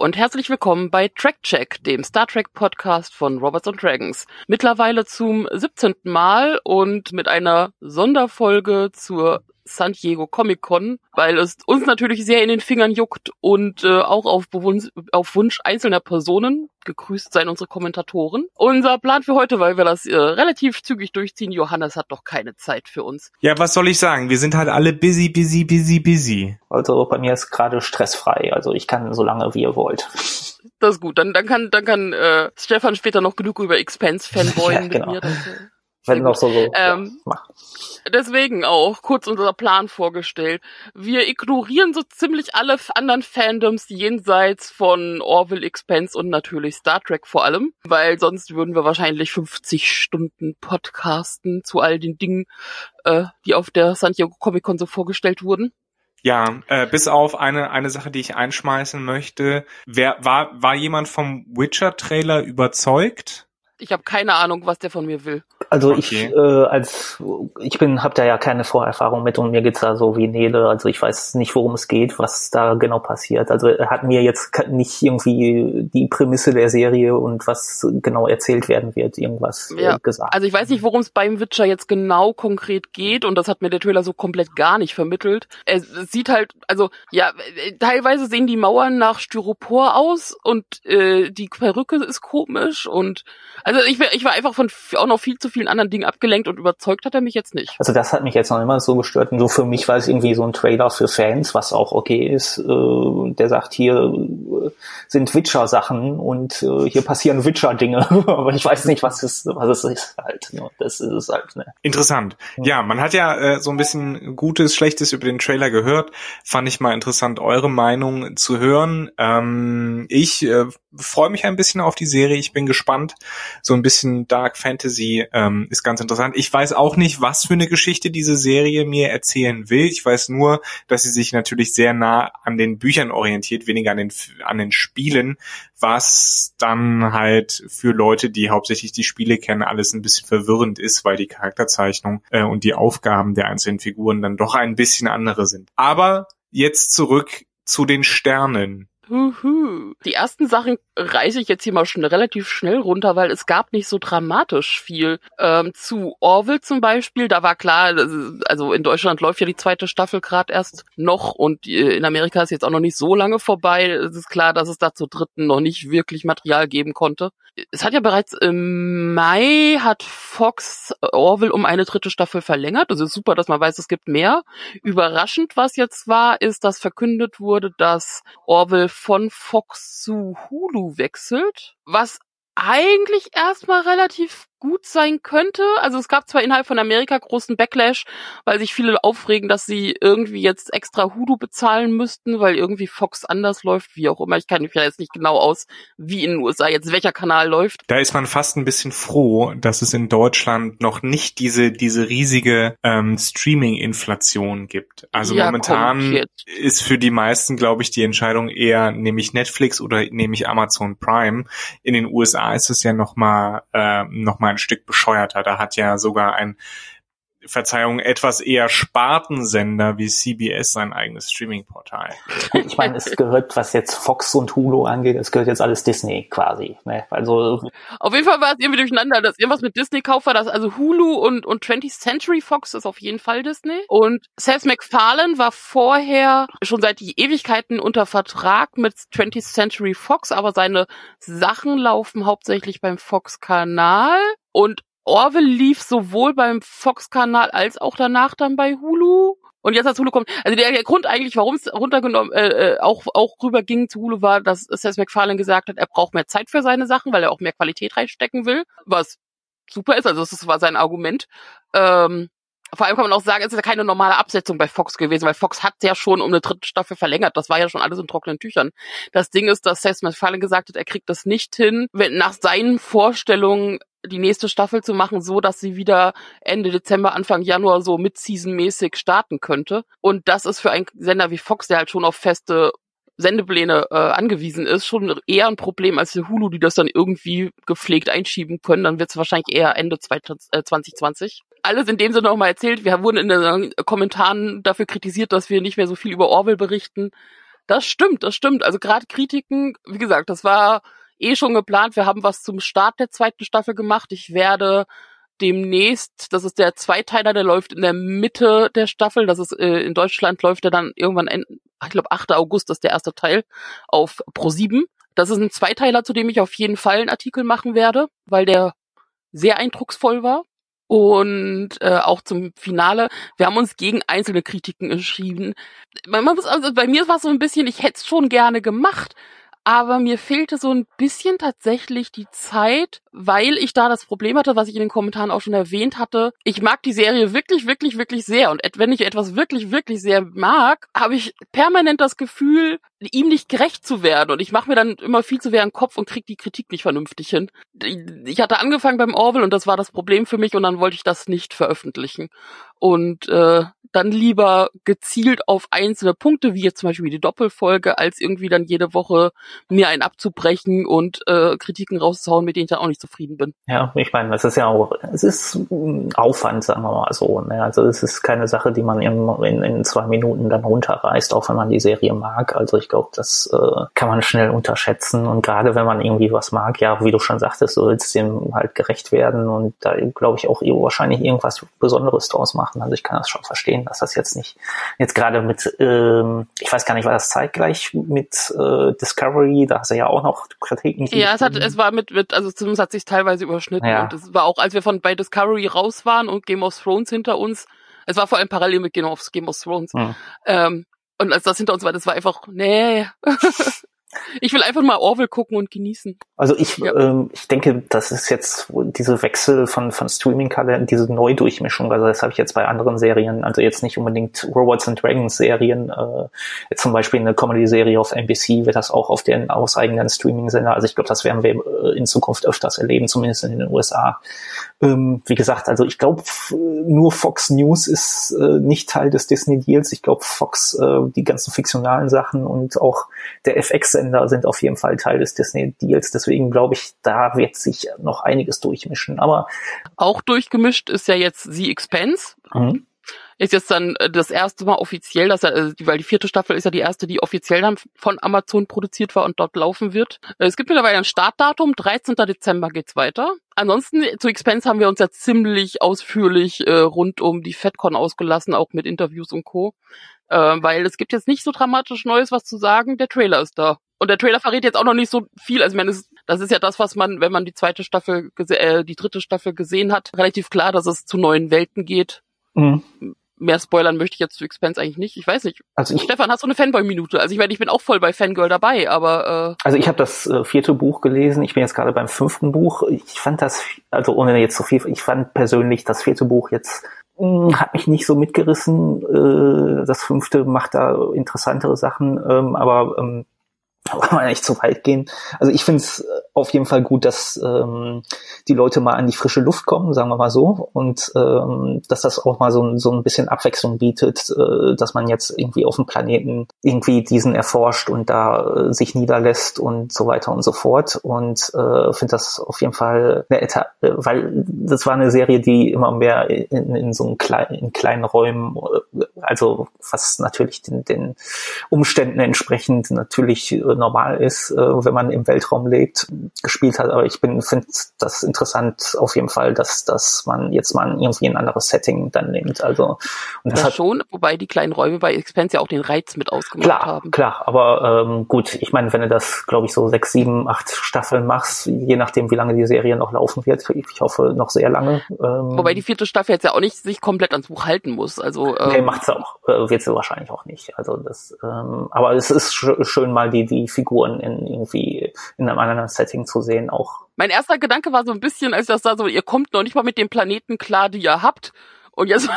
Und herzlich willkommen bei Track Check, dem Star Trek Podcast von Robots and Dragons. Mittlerweile zum 17. Mal und mit einer Sonderfolge zur San Diego Comic Con, weil es uns natürlich sehr in den Fingern juckt und äh, auch auf, auf Wunsch einzelner Personen. Gegrüßt seien unsere Kommentatoren. Unser Plan für heute, weil wir das äh, relativ zügig durchziehen, Johannes hat doch keine Zeit für uns. Ja, was soll ich sagen? Wir sind halt alle busy, busy, busy, busy. Also bei mir ist gerade stressfrei. Also ich kann so lange wie ihr wollt. Das ist gut. Dann, dann kann, dann kann äh, Stefan später noch genug über Expense fanboyen ja, genau. mit mir. Das, äh, Wenn noch so, so ähm, ja, deswegen auch kurz unser Plan vorgestellt. Wir ignorieren so ziemlich alle anderen Fandoms jenseits von Orville, Expense und natürlich Star Trek vor allem, weil sonst würden wir wahrscheinlich 50 Stunden podcasten zu all den Dingen, äh, die auf der San Diego Comic Con so vorgestellt wurden. Ja, äh, bis auf eine eine Sache, die ich einschmeißen möchte. Wer war war jemand vom Witcher Trailer überzeugt? Ich habe keine Ahnung, was der von mir will. Also okay. ich äh, als ich bin habe da ja keine Vorerfahrung mit und mir geht's da so wie Nele. Also ich weiß nicht, worum es geht, was da genau passiert. Also er hat mir jetzt nicht irgendwie die Prämisse der Serie und was genau erzählt werden wird, irgendwas ja. äh, gesagt. Also ich weiß nicht, worum es beim Witcher jetzt genau konkret geht und das hat mir der Trailer so komplett gar nicht vermittelt. Es, es sieht halt, also ja, teilweise sehen die Mauern nach Styropor aus und äh, die Perücke ist komisch und also ich, ich war einfach von auch noch viel zu vielen anderen Dingen abgelenkt und überzeugt hat er mich jetzt nicht. Also das hat mich jetzt noch immer so gestört. Und so für mich war es irgendwie so ein Trailer für Fans, was auch okay ist. Äh, der sagt, hier äh, sind Witcher-Sachen und äh, hier passieren Witcher-Dinge. Aber ich weiß nicht, was es, was es ist halt. Ne? Das ist es halt. Ne? Interessant. Ja, man hat ja äh, so ein bisschen Gutes, Schlechtes über den Trailer gehört. Fand ich mal interessant, eure Meinung zu hören. Ähm, ich äh, freue mich ein bisschen auf die Serie. Ich bin gespannt. So ein bisschen Dark Fantasy ähm, ist ganz interessant. Ich weiß auch nicht, was für eine Geschichte diese Serie mir erzählen will. Ich weiß nur, dass sie sich natürlich sehr nah an den Büchern orientiert, weniger an den, an den Spielen, was dann halt für Leute, die hauptsächlich die Spiele kennen, alles ein bisschen verwirrend ist, weil die Charakterzeichnung äh, und die Aufgaben der einzelnen Figuren dann doch ein bisschen andere sind. Aber jetzt zurück zu den Sternen. Die ersten Sachen reiße ich jetzt hier mal schon relativ schnell runter, weil es gab nicht so dramatisch viel. Ähm, zu Orville zum Beispiel, da war klar, also in Deutschland läuft ja die zweite Staffel gerade erst noch und äh, in Amerika ist jetzt auch noch nicht so lange vorbei. Es ist klar, dass es da zur dritten noch nicht wirklich Material geben konnte. Es hat ja bereits im Mai hat Fox Orville um eine dritte Staffel verlängert. Ist super, dass man weiß, es gibt mehr. Überraschend, was jetzt war, ist, dass verkündet wurde, dass Orville von Fox zu Hulu wechselt, was eigentlich erstmal relativ gut sein könnte. Also es gab zwar innerhalb von Amerika großen Backlash, weil sich viele aufregen, dass sie irgendwie jetzt extra Hulu bezahlen müssten, weil irgendwie Fox anders läuft, wie auch immer. Ich kann mich ja jetzt nicht genau aus, wie in den USA jetzt welcher Kanal läuft. Da ist man fast ein bisschen froh, dass es in Deutschland noch nicht diese diese riesige ähm, Streaming-Inflation gibt. Also ja, momentan ist für die meisten, glaube ich, die Entscheidung eher nehme ich Netflix oder nehme ich Amazon Prime. In den USA ist es ja noch mal äh, noch mal ein Stück bescheuerter. Da hat ja sogar ein Verzeihung, etwas eher Spartensender wie CBS sein eigenes Streaming-Portal. Ich meine, es gehört, was jetzt Fox und Hulu angeht, es gehört jetzt alles Disney quasi. Ne? Also auf jeden Fall war es irgendwie durcheinander, dass irgendwas mit Disney kauft war, das also Hulu und und 20th Century Fox ist auf jeden Fall Disney und Seth MacFarlane war vorher schon seit die Ewigkeiten unter Vertrag mit 20th Century Fox, aber seine Sachen laufen hauptsächlich beim Fox Kanal und Orville lief sowohl beim Fox-Kanal als auch danach dann bei Hulu. Und jetzt als Hulu kommt, also der, der Grund eigentlich, warum es runtergenommen, äh, äh, auch auch rüber ging zu Hulu, war, dass Seth MacFarlane gesagt hat, er braucht mehr Zeit für seine Sachen, weil er auch mehr Qualität reinstecken will, was super ist. Also das war sein Argument. Ähm, vor allem kann man auch sagen, es ist ja keine normale Absetzung bei Fox gewesen, weil Fox hat ja schon um eine dritte Staffel verlängert. Das war ja schon alles in trockenen Tüchern. Das Ding ist, dass Seth MacFarlane gesagt hat, er kriegt das nicht hin, wenn nach seinen Vorstellungen die nächste Staffel zu machen, so dass sie wieder Ende Dezember, Anfang Januar so mit-season-mäßig starten könnte. Und das ist für einen Sender wie Fox, der halt schon auf feste Sendepläne äh, angewiesen ist, schon eher ein Problem als für Hulu, die das dann irgendwie gepflegt einschieben können. Dann wird es wahrscheinlich eher Ende 2020. Äh, Alles in dem Sinne nochmal erzählt. Wir wurden in den Kommentaren dafür kritisiert, dass wir nicht mehr so viel über Orwell berichten. Das stimmt, das stimmt. Also gerade Kritiken, wie gesagt, das war eh schon geplant. Wir haben was zum Start der zweiten Staffel gemacht. Ich werde demnächst, das ist der Zweiteiler, der läuft in der Mitte der Staffel. Das ist äh, in Deutschland läuft er dann irgendwann, in, ich glaube 8. August ist der erste Teil auf Pro 7. Das ist ein Zweiteiler, zu dem ich auf jeden Fall einen Artikel machen werde, weil der sehr eindrucksvoll war. Und äh, auch zum Finale. Wir haben uns gegen einzelne Kritiken entschieden. Man muss also bei mir war es so ein bisschen, ich hätte es schon gerne gemacht, aber mir fehlte so ein bisschen tatsächlich die Zeit, weil ich da das Problem hatte, was ich in den Kommentaren auch schon erwähnt hatte. Ich mag die Serie wirklich, wirklich, wirklich sehr und wenn ich etwas wirklich, wirklich sehr mag, habe ich permanent das Gefühl, ihm nicht gerecht zu werden und ich mache mir dann immer viel zu sehr einen Kopf und krieg die Kritik nicht vernünftig hin. Ich hatte angefangen beim Orwell und das war das Problem für mich und dann wollte ich das nicht veröffentlichen und äh, dann lieber gezielt auf einzelne Punkte, wie jetzt zum Beispiel die Doppelfolge, als irgendwie dann jede Woche mir einen abzubrechen und äh, Kritiken rauszuhauen, mit denen ich dann auch nicht zufrieden bin. Ja, ich meine, das ist ja auch, es ist Aufwand, sagen wir mal so. Ne? Also es ist keine Sache, die man in, in, in zwei Minuten dann runterreißt, auch wenn man die Serie mag. Also ich glaube, das äh, kann man schnell unterschätzen und gerade wenn man irgendwie was mag, ja, wie du schon sagtest, du willst dem halt gerecht werden und da glaube ich auch wahrscheinlich irgendwas Besonderes draus machen. Also ich kann das schon verstehen, dass das jetzt nicht jetzt gerade mit, ähm, ich weiß gar nicht, war das zeitgleich mit äh, Discovery, da hast du ja auch noch Kritiken. Ja, es hat, es war mit, mit also zumindest hat sich teilweise überschnitten ja. und es war auch, als wir von bei Discovery raus waren und Game of Thrones hinter uns, es war vor allem parallel mit Game of, Game of Thrones. Hm. Ähm, und als das hinter uns war, das war einfach, nee. Ich will einfach mal Orwell gucken und genießen. Also ich, ja. ähm, ich denke, das ist jetzt diese Wechsel von, von Streaming-Kalender, diese Neudurchmischung, also das habe ich jetzt bei anderen Serien, also jetzt nicht unbedingt Robots and Dragons Serien, äh, jetzt zum Beispiel eine Comedy-Serie auf NBC wird das auch auf den auseigenen Streaming-Sender, also ich glaube, das werden wir äh, in Zukunft öfters erleben, zumindest in den USA. Ähm, wie gesagt, also ich glaube, nur Fox News ist äh, nicht Teil des Disney-Deals, ich glaube, Fox, äh, die ganzen fiktionalen Sachen und auch der FX Sender sind auf jeden Fall Teil des Disney-Deals. Deswegen glaube ich, da wird sich noch einiges durchmischen. Aber auch durchgemischt ist ja jetzt The Expense. Mhm. Ist jetzt dann äh, das erste Mal offiziell, dass er, äh, weil die vierte Staffel ist ja die erste, die offiziell dann von Amazon produziert war und dort laufen wird. Äh, es gibt mittlerweile ein Startdatum, 13. Dezember geht's weiter. Ansonsten zu Expense haben wir uns ja ziemlich ausführlich äh, rund um die FedCon ausgelassen, auch mit Interviews und Co. Äh, weil es gibt jetzt nicht so dramatisch Neues, was zu sagen. Der Trailer ist da. Und der Trailer verrät jetzt auch noch nicht so viel. Also ich meine, das ist ja das, was man, wenn man die zweite Staffel, äh, die dritte Staffel gesehen hat, relativ klar, dass es zu neuen Welten geht. Mhm. Mehr spoilern möchte ich jetzt zu Expense eigentlich nicht. Ich weiß nicht. Also ich, Stefan, hast du eine Fanboy-Minute? Also ich meine, ich bin auch voll bei Fangirl dabei, aber äh Also ich habe das äh, vierte Buch gelesen. Ich bin jetzt gerade beim fünften Buch. Ich fand das, also ohne jetzt so viel, ich fand persönlich das vierte Buch jetzt hm, hat mich nicht so mitgerissen. Äh, das fünfte macht da interessantere Sachen, ähm, aber kann man nicht zu weit gehen. Also ich finde es auf jeden Fall gut, dass ähm, die Leute mal an die frische Luft kommen, sagen wir mal so, und ähm, dass das auch mal so, so ein bisschen Abwechslung bietet, äh, dass man jetzt irgendwie auf dem Planeten irgendwie diesen erforscht und da äh, sich niederlässt und so weiter und so fort. Und äh, finde das auf jeden Fall eine Eta äh, weil das war eine Serie, die immer mehr in, in so kleinen, in kleinen Räumen, äh, also was natürlich den, den Umständen entsprechend natürlich äh, normal ist, äh, wenn man im Weltraum lebt, gespielt hat. Aber ich bin finde das interessant auf jeden Fall, dass dass man jetzt mal irgendwie ein anderes Setting dann nimmt. Also und das ja, hat, schon, wobei die kleinen Räume bei Expense ja auch den Reiz mit ausgemacht klar, haben. Klar, aber ähm, gut, ich meine, wenn du das, glaube ich, so sechs, sieben, acht Staffeln machst, je nachdem, wie lange die Serie noch laufen wird, ich hoffe noch sehr lange. Ähm, wobei die vierte Staffel jetzt ja auch nicht sich komplett ans Buch halten muss. Also ähm, nee, macht's auch, äh, wird sie wahrscheinlich auch nicht. Also das, ähm, aber es ist sch schön mal die die Figuren in irgendwie in einem anderen Setting zu sehen auch. Mein erster Gedanke war so ein bisschen, als ich das da so, ihr kommt noch nicht mal mit dem Planeten klar, die ihr habt. Und jetzt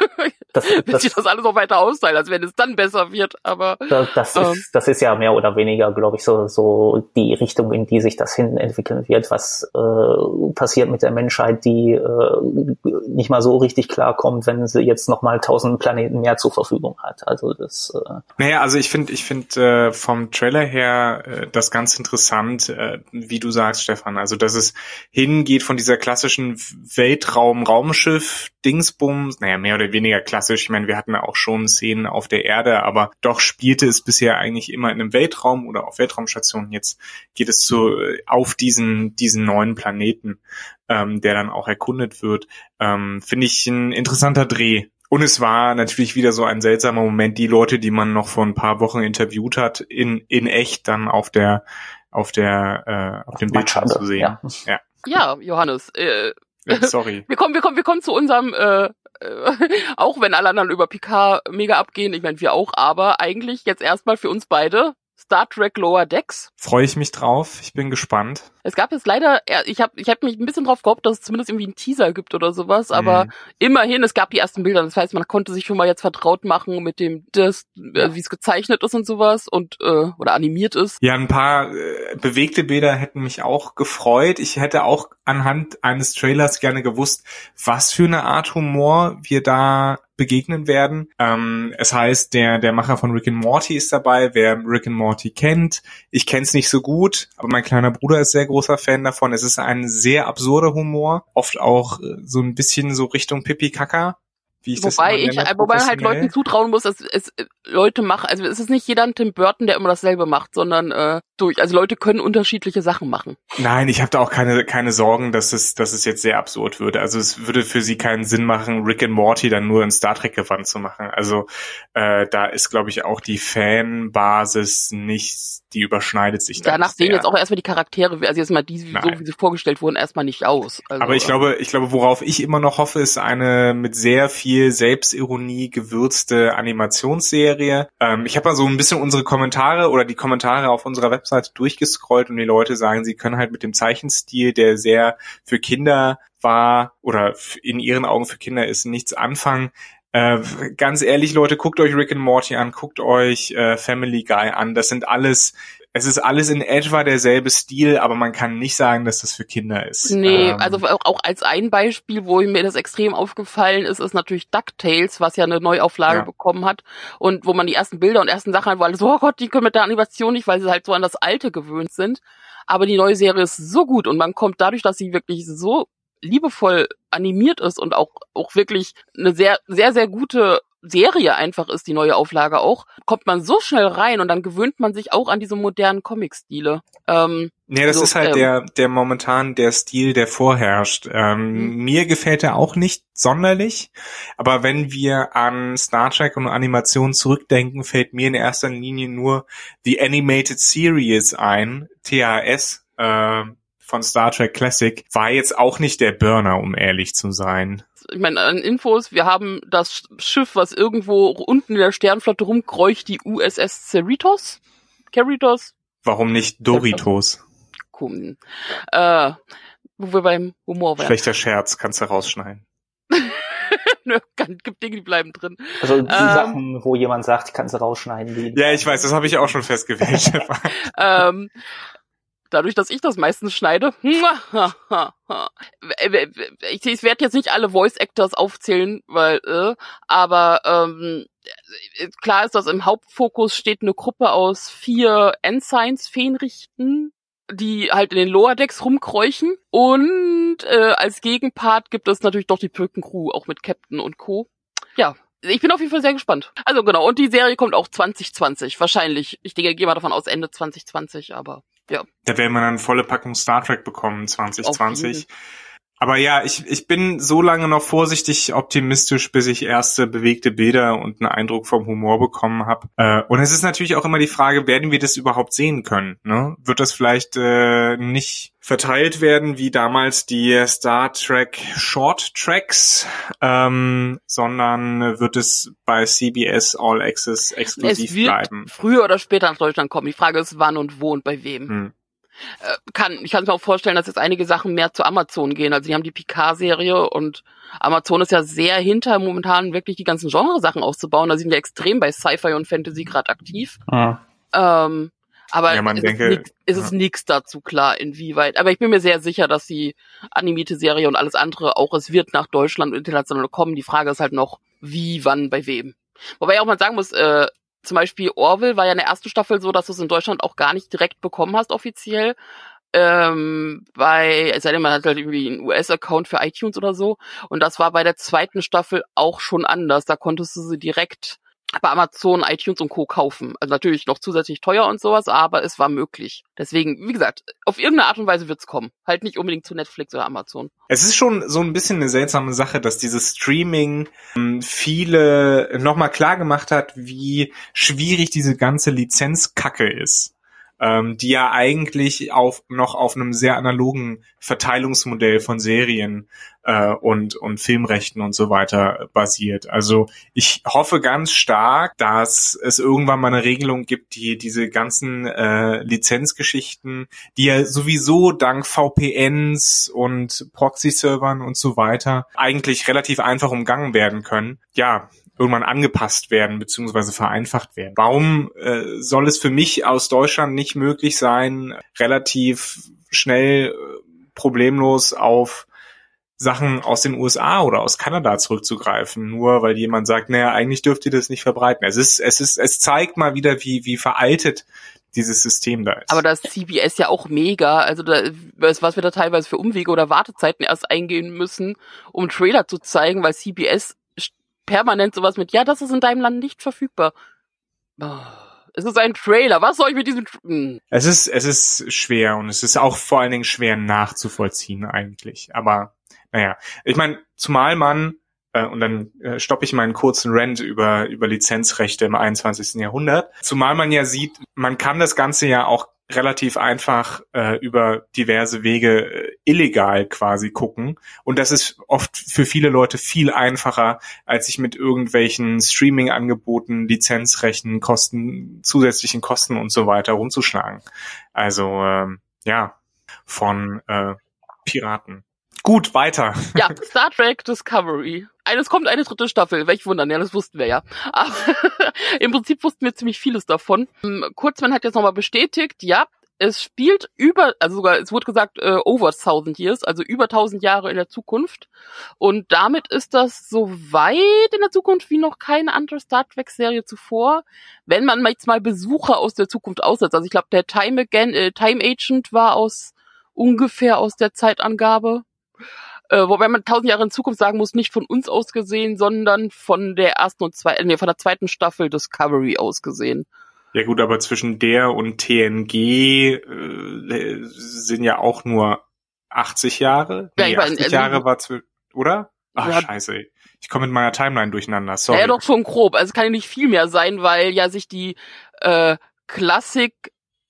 das, das, sich das alles noch weiter austeilen, als wenn es dann besser wird. Aber das, das, ähm, ist, das ist ja mehr oder weniger, glaube ich, so, so die Richtung, in die sich das hin entwickeln wird, was äh, passiert mit der Menschheit, die äh, nicht mal so richtig klarkommt, wenn sie jetzt noch mal tausend Planeten mehr zur Verfügung hat. Also das. Äh naja, also ich finde, ich finde äh, vom Trailer her äh, das ganz interessant, äh, wie du sagst, Stefan. Also dass es hingeht von dieser klassischen Weltraum-Raumschiff-Dingsbum Universums, naja, mehr oder weniger klassisch. Ich meine, wir hatten auch schon Szenen auf der Erde, aber doch spielte es bisher eigentlich immer in einem Weltraum oder auf Weltraumstationen. Jetzt geht es zu, auf diesen, diesen neuen Planeten, ähm, der dann auch erkundet wird. Ähm, Finde ich ein interessanter Dreh. Und es war natürlich wieder so ein seltsamer Moment, die Leute, die man noch vor ein paar Wochen interviewt hat, in, in echt dann auf der, auf der, äh, auf dem Bildschirm zu sehen. Ja, ja. ja Johannes, äh, Sorry. wir kommen, wir kommen, wir kommen zu unserem, äh, auch wenn alle anderen über Picard mega abgehen, ich meine wir auch, aber eigentlich jetzt erstmal für uns beide Star Trek Lower Decks. Freue ich mich drauf. Ich bin gespannt. Es gab jetzt leider, ich habe ich hab mich ein bisschen drauf gehofft, dass es zumindest irgendwie einen Teaser gibt oder sowas, aber mhm. immerhin, es gab die ersten Bilder. Das heißt, man konnte sich schon mal jetzt vertraut machen mit dem, das, äh, wie es gezeichnet ist und sowas und äh, oder animiert ist. Ja, ein paar äh, bewegte Bilder hätten mich auch gefreut. Ich hätte auch anhand eines Trailers gerne gewusst, was für eine Art Humor wir da begegnen werden. Ähm, es heißt, der, der Macher von Rick and Morty ist dabei, wer Rick and Morty kennt. Ich kenne es nicht so gut, aber mein kleiner Bruder ist sehr großer Fan davon. Es ist ein sehr absurder Humor, oft auch äh, so ein bisschen so Richtung Pipi Kaka. Ich wobei ich, nenne, wobei man halt Leuten zutrauen muss, dass es äh, Leute machen, also es ist nicht jeder ein Tim Burton, der immer dasselbe macht, sondern äh, durch, also Leute können unterschiedliche Sachen machen. Nein, ich habe da auch keine keine Sorgen, dass es dass es jetzt sehr absurd würde. Also es würde für sie keinen Sinn machen, Rick and Morty dann nur in Star Trek Gewand zu machen. Also äh, da ist glaube ich auch die Fanbasis nicht die überschneidet sich dann. Danach sehen jetzt auch erstmal die Charaktere, also jetzt mal die, Nein. so wie sie vorgestellt wurden, erstmal nicht aus. Also, Aber ich glaube, ich glaube, worauf ich immer noch hoffe, ist eine mit sehr viel Selbstironie gewürzte Animationsserie. Ähm, ich habe mal so ein bisschen unsere Kommentare oder die Kommentare auf unserer Webseite durchgescrollt und die Leute sagen, sie können halt mit dem Zeichenstil, der sehr für Kinder war oder in ihren Augen für Kinder ist, nichts anfangen. Äh, ganz ehrlich, Leute, guckt euch Rick and Morty an, guckt euch äh, Family Guy an. Das sind alles, es ist alles in etwa derselbe Stil, aber man kann nicht sagen, dass das für Kinder ist. Nee, ähm, also auch, als ein Beispiel, wo mir das extrem aufgefallen ist, ist natürlich DuckTales, was ja eine Neuauflage ja. bekommen hat und wo man die ersten Bilder und ersten Sachen wo alle so, oh Gott, die können mit der Animation nicht, weil sie halt so an das Alte gewöhnt sind. Aber die neue Serie ist so gut und man kommt dadurch, dass sie wirklich so liebevoll animiert ist und auch, auch wirklich eine sehr, sehr, sehr gute Serie einfach ist, die neue Auflage auch, kommt man so schnell rein und dann gewöhnt man sich auch an diese modernen Comic-Stile. Ähm, nee, das also, ist halt ähm, der, der momentan der Stil, der vorherrscht. Ähm, mhm. Mir gefällt er auch nicht sonderlich, aber wenn wir an Star Trek und Animation zurückdenken, fällt mir in erster Linie nur die Animated Series ein, TAS, äh, von Star Trek Classic war jetzt auch nicht der Burner, um ehrlich zu sein. Ich meine, an Infos, wir haben das Schiff, was irgendwo unten in der Sternflotte rumkreucht, die USS Cerritos. Cerritos. Warum nicht Doritos? Cool. Äh, wo wir beim Humor wären. Schlechter Scherz, kannst du rausschneiden. Nö, gibt Dinge, die bleiben drin. Also die ähm, Sachen, wo jemand sagt, ich kann sie rausschneiden. Die ja, ich weiß, das habe ich auch schon festgewählt. ähm, dadurch, dass ich das meistens schneide. ich, ich werde jetzt nicht alle Voice Actors aufzählen, weil, äh, aber ähm, klar ist, dass im Hauptfokus steht eine Gruppe aus vier Ensigns, Fähnrichten, die halt in den Lower Decks rumkreuchen. Und äh, als Gegenpart gibt es natürlich doch die Pöken-Crew, auch mit Captain und Co. Ja, ich bin auf jeden Fall sehr gespannt. Also genau, und die Serie kommt auch 2020, wahrscheinlich. Ich denke, gehe mal davon aus Ende 2020, aber ja. Da werden wir dann volle Packung Star Trek bekommen 2020. Aber ja, ich, ich bin so lange noch vorsichtig optimistisch, bis ich erste bewegte Bilder und einen Eindruck vom Humor bekommen habe. Äh, und es ist natürlich auch immer die Frage, werden wir das überhaupt sehen können? Ne? Wird das vielleicht äh, nicht verteilt werden wie damals die Star Trek Short Tracks, ähm, sondern wird es bei CBS All Access exklusiv es wird bleiben? Früher oder später nach Deutschland kommen. Die Frage ist, wann und wo und bei wem. Hm. Äh, kann, ich kann mir auch vorstellen, dass jetzt einige Sachen mehr zu Amazon gehen. Also die haben die Picard-Serie und Amazon ist ja sehr hinter momentan wirklich die ganzen Genresachen auszubauen. Da sind wir extrem bei Sci-Fi und Fantasy gerade aktiv. Ah. Ähm, aber ja, ist, denke, es nix, ist ja. es nichts dazu klar, inwieweit. Aber ich bin mir sehr sicher, dass die animierte Serie und alles andere auch, es wird nach Deutschland und international kommen. Die Frage ist halt noch, wie, wann, bei wem. Wobei ich auch mal sagen muss, äh, zum Beispiel Orville war ja in der ersten Staffel so, dass du es in Deutschland auch gar nicht direkt bekommen hast offiziell. ähm, bei, es sei denn, man hat halt irgendwie einen US-Account für iTunes oder so. Und das war bei der zweiten Staffel auch schon anders. Da konntest du sie direkt bei Amazon, iTunes und Co. kaufen. Also natürlich noch zusätzlich teuer und sowas, aber es war möglich. Deswegen, wie gesagt, auf irgendeine Art und Weise wird's kommen. Halt nicht unbedingt zu Netflix oder Amazon. Es ist schon so ein bisschen eine seltsame Sache, dass dieses Streaming ähm, viele nochmal klar gemacht hat, wie schwierig diese ganze Lizenzkacke ist ähm, die ja eigentlich auf, noch auf einem sehr analogen Verteilungsmodell von Serien äh, und, und Filmrechten und so weiter basiert. Also ich hoffe ganz stark, dass es irgendwann mal eine Regelung gibt, die diese ganzen äh, Lizenzgeschichten, die ja sowieso dank VPNs und Proxy-Servern und so weiter eigentlich relativ einfach umgangen werden können. Ja, irgendwann angepasst werden beziehungsweise vereinfacht werden. Warum äh, soll es für mich aus Deutschland nicht möglich sein, relativ schnell äh, problemlos auf Sachen aus den USA oder aus Kanada zurückzugreifen, nur weil jemand sagt, naja, eigentlich dürft ihr das nicht verbreiten. Es ist, es ist, es zeigt mal wieder, wie, wie veraltet dieses System da ist. Aber das CBS ja auch mega, also da, was wir da teilweise für Umwege oder Wartezeiten erst eingehen müssen, um Trailer zu zeigen, weil CBS permanent sowas mit, ja, das ist in deinem Land nicht verfügbar. Es ist ein Trailer. Was soll ich mit diesem? Hm. es ist es ist schwer und es ist auch vor allen Dingen schwer nachzuvollziehen eigentlich. Aber naja, ich meine, zumal man äh, und dann äh, stoppe ich meinen kurzen Rant über über Lizenzrechte im 21. Jahrhundert. Zumal man ja sieht, man kann das Ganze ja auch relativ einfach äh, über diverse Wege äh, illegal quasi gucken. Und das ist oft für viele Leute viel einfacher, als sich mit irgendwelchen Streaming-Angeboten, Lizenzrechten, Kosten, zusätzlichen Kosten und so weiter rumzuschlagen. Also ähm, ja, von äh, Piraten. Gut, weiter. Ja, Star Trek Discovery. Es kommt eine dritte Staffel. Welch wundern, ja, das wussten wir ja. Aber im Prinzip wussten wir ziemlich vieles davon. Ähm, Kurzmann hat jetzt nochmal bestätigt, ja, es spielt über, also sogar, es wurde gesagt, äh, over thousand years, also über tausend Jahre in der Zukunft. Und damit ist das so weit in der Zukunft wie noch keine andere Star Trek-Serie zuvor, wenn man jetzt mal Besucher aus der Zukunft aussetzt. Also ich glaube, der Time, Again, äh, Time Agent war aus ungefähr aus der Zeitangabe äh, wobei man tausend Jahre in Zukunft sagen muss, nicht von uns aus gesehen, sondern von der ersten und zweiten, nee, von der zweiten Staffel Discovery aus gesehen. Ja gut, aber zwischen der und TNG äh, sind ja auch nur 80 Jahre. Ja, nee, ich mein, 80 also, Jahre war zu, oder? Ach ja, scheiße. Ich komme mit meiner Timeline durcheinander. Sorry. Ja, doch schon grob. Also es kann ja nicht viel mehr sein, weil ja sich die äh, Klassik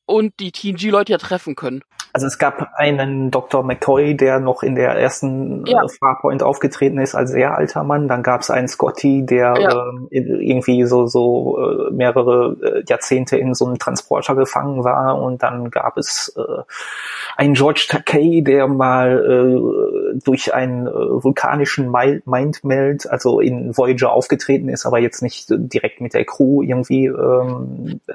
und die TNG-Leute ja treffen können. Also es gab einen Dr. McCoy, der noch in der ersten ja. Äh, Farpoint aufgetreten ist als sehr alter Mann. Dann gab es einen Scotty, der ja. ähm, irgendwie so so äh, mehrere äh, Jahrzehnte in so einem Transporter gefangen war. Und dann gab es äh, einen George Takei, der mal äh, durch einen äh, vulkanischen Mindmelt, also in Voyager aufgetreten ist, aber jetzt nicht direkt mit der Crew irgendwie ähm, äh,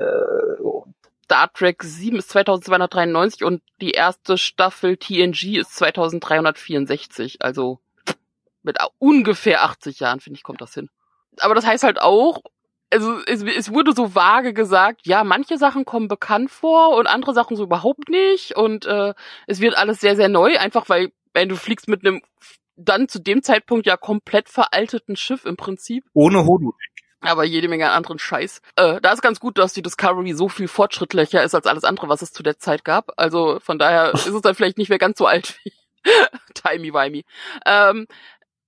Star Trek 7 ist 2293 und die erste Staffel TNG ist 2364. Also mit ungefähr 80 Jahren, finde ich, kommt das hin. Aber das heißt halt auch, also es, es wurde so vage gesagt, ja, manche Sachen kommen bekannt vor und andere Sachen so überhaupt nicht. Und äh, es wird alles sehr, sehr neu, einfach weil, wenn du fliegst mit einem dann zu dem Zeitpunkt ja komplett veralteten Schiff im Prinzip. Ohne Holodeck aber jede Menge anderen Scheiß. Äh, da ist ganz gut, dass die Discovery so viel fortschrittlicher ist als alles andere, was es zu der Zeit gab. Also von daher ist es dann vielleicht nicht mehr ganz so alt wie Timey-Wimey. Ähm,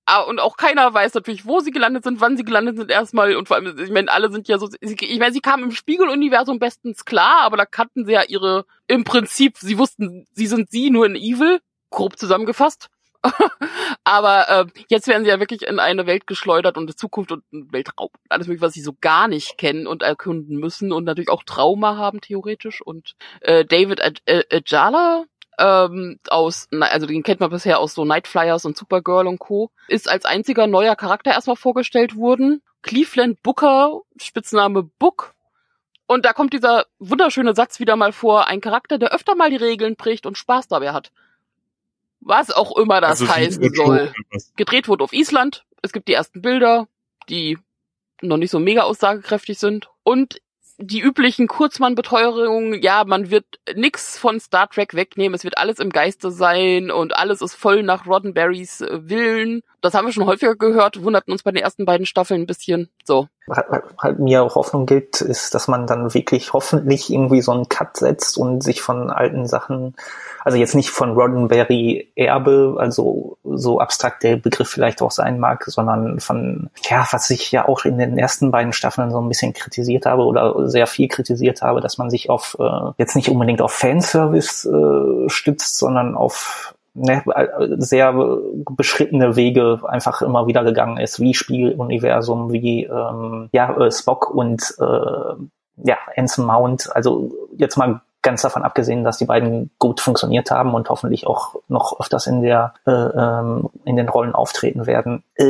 ah, und auch keiner weiß natürlich, wo sie gelandet sind, wann sie gelandet sind erstmal. Und vor allem, ich meine, alle sind ja so, ich meine, sie kamen im Spiegeluniversum bestens klar, aber da kannten sie ja ihre, im Prinzip, sie wussten, sie sind sie, nur in Evil, grob zusammengefasst. Aber äh, jetzt werden sie ja wirklich in eine Welt geschleudert und Zukunft und Weltraum. Alles mögliche, was sie so gar nicht kennen und erkunden müssen und natürlich auch Trauma haben, theoretisch. Und äh, David Ajala, ähm, aus, also den kennt man bisher aus so Nightflyers und Supergirl und Co., ist als einziger neuer Charakter erstmal vorgestellt worden. Cleveland Booker, Spitzname Book. Und da kommt dieser wunderschöne Satz wieder mal vor, ein Charakter, der öfter mal die Regeln bricht und Spaß dabei hat. Was auch immer das also heißen soll. Gedreht wurde auf Island. Es gibt die ersten Bilder, die noch nicht so mega aussagekräftig sind. Und die üblichen Kurzmann-Beteuerungen, ja, man wird nix von Star Trek wegnehmen, es wird alles im Geiste sein und alles ist voll nach Roddenberrys äh, Willen. Das haben wir schon häufiger gehört, wunderten uns bei den ersten beiden Staffeln ein bisschen. So. Was halt mir Hoffnung gibt, ist, dass man dann wirklich hoffentlich irgendwie so einen Cut setzt und sich von alten Sachen, also jetzt nicht von Roddenberry Erbe, also so abstrakt der Begriff vielleicht auch sein mag, sondern von, ja, was ich ja auch in den ersten beiden Staffeln so ein bisschen kritisiert habe oder sehr viel kritisiert habe, dass man sich auf, äh, jetzt nicht unbedingt auf Fanservice äh, stützt, sondern auf ne, sehr beschrittene Wege einfach immer wieder gegangen ist, wie Spieluniversum, wie ähm, ja äh, Spock und äh, ja Anson Mount. Also jetzt mal ganz davon abgesehen, dass die beiden gut funktioniert haben und hoffentlich auch noch öfters in der äh, ähm, in den Rollen auftreten werden, äh,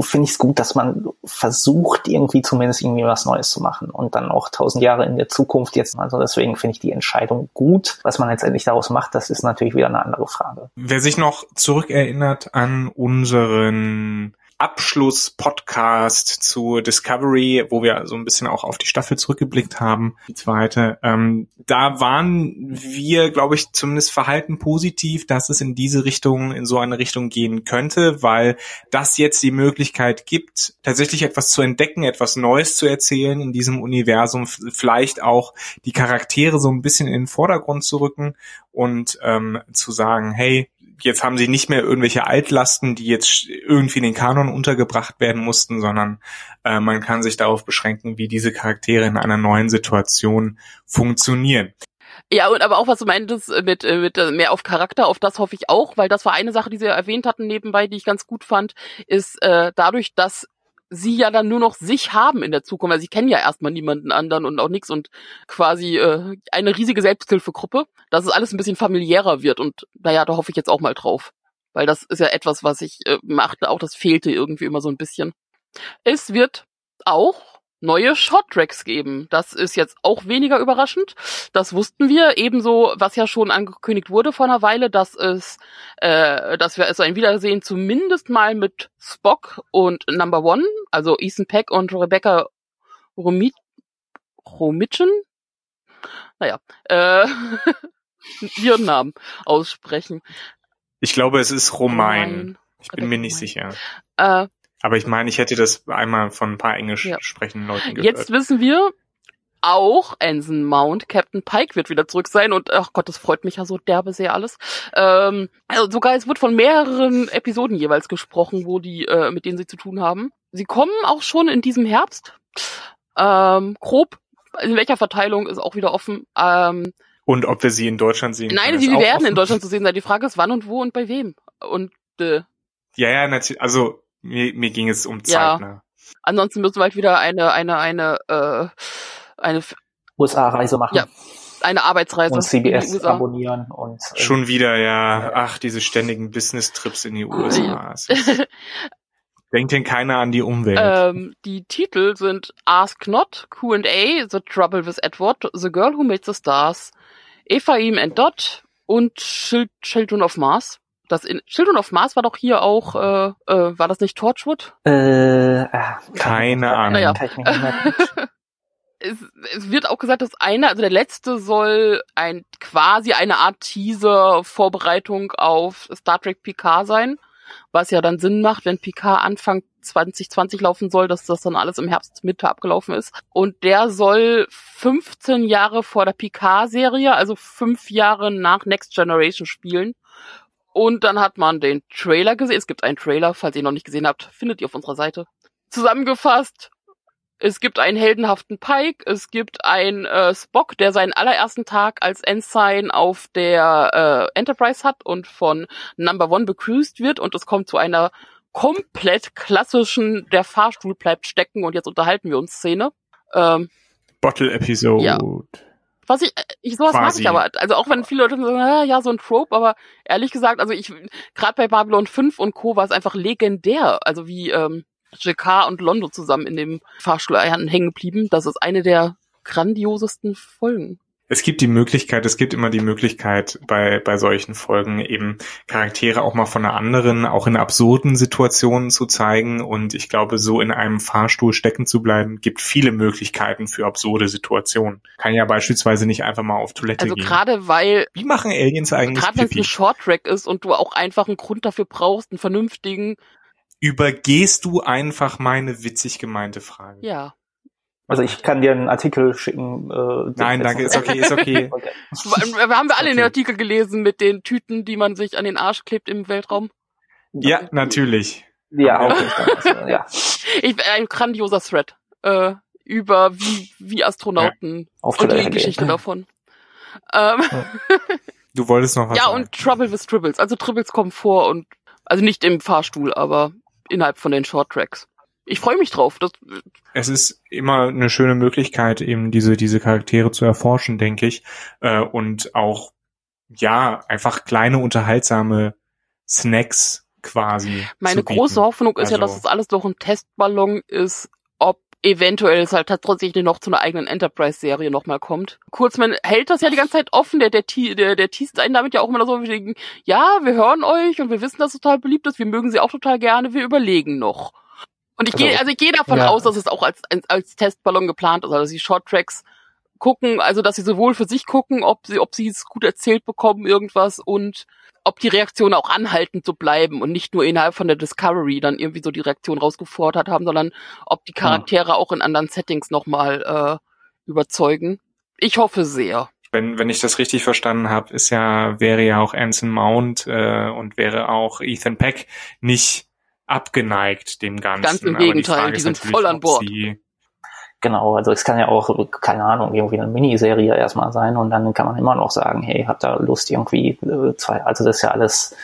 finde ich es gut, dass man versucht, irgendwie zumindest irgendwie was Neues zu machen und dann auch tausend Jahre in der Zukunft jetzt. Also deswegen finde ich die Entscheidung gut. Was man letztendlich daraus macht, das ist natürlich wieder eine andere Frage. Wer sich noch zurückerinnert an unseren Abschluss-Podcast zu Discovery, wo wir so ein bisschen auch auf die Staffel zurückgeblickt haben, die zweite. Ähm, da waren wir, glaube ich, zumindest verhalten positiv, dass es in diese Richtung, in so eine Richtung gehen könnte, weil das jetzt die Möglichkeit gibt, tatsächlich etwas zu entdecken, etwas Neues zu erzählen in diesem Universum, vielleicht auch die Charaktere so ein bisschen in den Vordergrund zu rücken und ähm, zu sagen, hey, jetzt haben sie nicht mehr irgendwelche Altlasten, die jetzt irgendwie in den Kanon untergebracht werden mussten, sondern äh, man kann sich darauf beschränken, wie diese Charaktere in einer neuen Situation funktionieren. Ja, und aber auch was du meintest äh, mit, äh, mit äh, mehr auf Charakter, auf das hoffe ich auch, weil das war eine Sache, die sie erwähnt hatten nebenbei, die ich ganz gut fand, ist äh, dadurch, dass sie ja dann nur noch sich haben in der Zukunft, weil sie kennen ja erstmal niemanden anderen und auch nichts und quasi äh, eine riesige Selbsthilfegruppe, dass es alles ein bisschen familiärer wird und naja, da hoffe ich jetzt auch mal drauf. Weil das ist ja etwas, was ich äh, machte, auch das fehlte irgendwie immer so ein bisschen. Es wird auch neue Short-Tracks geben. Das ist jetzt auch weniger überraschend. Das wussten wir. Ebenso, was ja schon angekündigt wurde vor einer Weile, dass es, äh, dass wir es ein Wiedersehen zumindest mal mit Spock und Number One, also Ethan Peck und Rebecca Romit Romitchen? Naja, äh, ihren Namen aussprechen. Ich glaube, es ist Romain. Ich bin mir nicht sicher. Äh, aber ich meine, ich hätte das einmal von ein paar englisch ja. sprechenden Leuten gehört. Jetzt wissen wir, auch Anson Mount, Captain Pike wird wieder zurück sein und ach Gott, das freut mich ja so derbe sehr alles. Ähm, also sogar es wird von mehreren Episoden jeweils gesprochen, wo die äh, mit denen sie zu tun haben. Sie kommen auch schon in diesem Herbst. Ähm, grob in welcher Verteilung ist auch wieder offen. Ähm, und ob wir sie in Deutschland sehen. Nein, sie werden offen. in Deutschland zu sehen sein. Die Frage ist, wann und wo und bei wem. Und äh, ja, ja, natürlich. Also mir, mir ging es um Zeit. Ja. Ne? Ansonsten müssen wir halt wieder eine, eine, eine, äh, eine USA-Reise machen. Ja, eine Arbeitsreise. Und CBS abonnieren und. Äh, Schon wieder, ja. Ach, diese ständigen Business-Trips in die USA. Denkt denn keiner an die Umwelt? Ähm, die Titel sind Ask Not, Q&A, The Trouble with Edward, The Girl Who Made the Stars, Ephraim and Dot und Children of Mars. Das in Children of Mars war doch hier auch, äh, äh, war das nicht Torchwood? Äh, äh keine Ahnung. Naja. es, es wird auch gesagt, dass einer, also der letzte soll ein quasi eine Art Teaser-Vorbereitung auf Star Trek Picard sein, was ja dann Sinn macht, wenn Picard Anfang 2020 laufen soll, dass das dann alles im Herbst Mitte abgelaufen ist. Und der soll 15 Jahre vor der Picard-Serie, also fünf Jahre nach Next Generation spielen. Und dann hat man den Trailer gesehen. Es gibt einen Trailer, falls ihr ihn noch nicht gesehen habt, findet ihr auf unserer Seite. Zusammengefasst, es gibt einen heldenhaften Pike, es gibt einen äh, Spock, der seinen allerersten Tag als Ensign auf der äh, Enterprise hat und von Number One begrüßt wird und es kommt zu einer komplett klassischen, der Fahrstuhl bleibt stecken und jetzt unterhalten wir uns Szene. Ähm, Bottle-Episode. Ja. Was ich, äh, ich sowas Quasi. mag ich aber. Also auch wenn viele Leute sagen, ah, ja, so ein Trope, aber ehrlich gesagt, also ich, gerade bei Babylon 5 und Co. war es einfach legendär. Also wie ähm, Jakar und Londo zusammen in dem Fahrstuhl hängen geblieben. Das ist eine der grandiosesten Folgen. Es gibt die Möglichkeit, es gibt immer die Möglichkeit bei, bei solchen Folgen eben Charaktere auch mal von einer anderen, auch in absurden Situationen zu zeigen. Und ich glaube, so in einem Fahrstuhl stecken zu bleiben, gibt viele Möglichkeiten für absurde Situationen. Kann ja beispielsweise nicht einfach mal auf Toilette Also gehen. gerade weil, Wie machen Aliens eigentlich gerade wenn es ein Short Track ist und du auch einfach einen Grund dafür brauchst, einen vernünftigen, Übergehst du einfach meine witzig gemeinte Frage? ja. Also ich kann dir einen Artikel schicken. Äh, Nein, danke, ist okay, ist okay. Okay. Wir haben wir alle den Okay. Artikel gelesen mit den Tüten, die man sich an den Arsch klebt im Weltraum. Ja, natürlich. Ja, Auch. okay. ja. Ich, ein grandioser Thread äh, über wie, wie Astronauten Auf und die Geschichte davon. Ähm, Du wolltest noch was ja, sagen. und Trouble with Tribbles. Also Tribbles kommen vor und also nicht im Fahrstuhl, aber innerhalb von den Short Tracks. Ich freue mich drauf. Das, es ist immer eine schöne Möglichkeit, eben diese, diese Charaktere zu erforschen, denke ich. Äh, und auch, ja, einfach kleine, unterhaltsame Snacks quasi. meine große Hoffnung ist ja, dass Also- es alles noch ein Testballon ist, ob eventuell es halt tatsächlich noch zu einer eigenen Enterprise-Serie nochmal kommt. Kurzman hält das ja die ganze Zeit offen, der, der, der, der teast einen damit ja auch immer so wegen, ja, wir hören euch und wir wissen, dass es total beliebt ist, wir mögen sie auch total gerne, wir überlegen noch. Und ich Also, gehe, also ich gehe davon ja. aus, dass es auch als, als, als Testballon geplant ist, also dass die Shorttracks gucken, also dass sie sowohl für sich gucken, ob sie, ob sie es gut erzählt bekommen, irgendwas und ob die Reaktionen auch anhaltend so bleiben und nicht nur innerhalb von der Discovery dann irgendwie so die Reaktion rausgefordert haben, sondern ob die Charaktere auch in anderen Settings nochmal äh, überzeugen. Ich hoffe sehr. wenn, wenn ich das richtig verstanden habe, ist ja, wäre ja auch Anson Mount äh, und wäre auch Ethan Peck nicht abgeneigt dem Ganzen. Ganz im die Gegenteil, die ist sind voll an Bord. Genau, also es kann ja auch, keine Ahnung, irgendwie eine Miniserie erstmal sein und dann kann man immer noch sagen, hey, habt da Lust irgendwie äh, zwei, also das ist ja alles,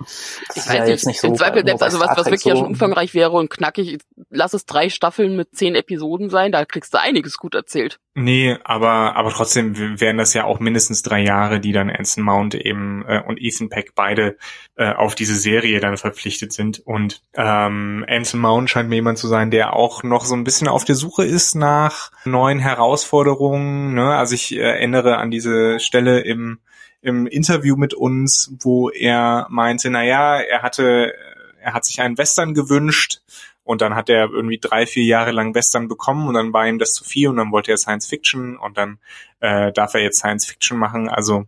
Ich weiß ja nicht, jetzt nicht so. im Zweifel selbst, also was, was wirklich ja so. schon umfangreich wäre und knackig, lass es drei Staffeln mit zehn Episoden sein, da kriegst du einiges gut erzählt. nee, aber, aber trotzdem wären das ja auch mindestens drei Jahre, die dann Anson Mount eben äh, und Ethan Peck beide äh, auf diese Serie dann verpflichtet sind. Und ähm, Anson Mount scheint mir jemand zu sein, der auch noch so ein bisschen auf der Suche ist nach neuen Herausforderungen. Ne? Also ich äh, erinnere an diese Stelle im im Interview mit uns, wo er meinte, na ja, er hatte, er hat sich einen Western gewünscht und dann hat er irgendwie drei, vier Jahre lang Western bekommen und dann war ihm das zu viel und dann wollte er Science Fiction und dann äh, darf er jetzt Science Fiction machen. Also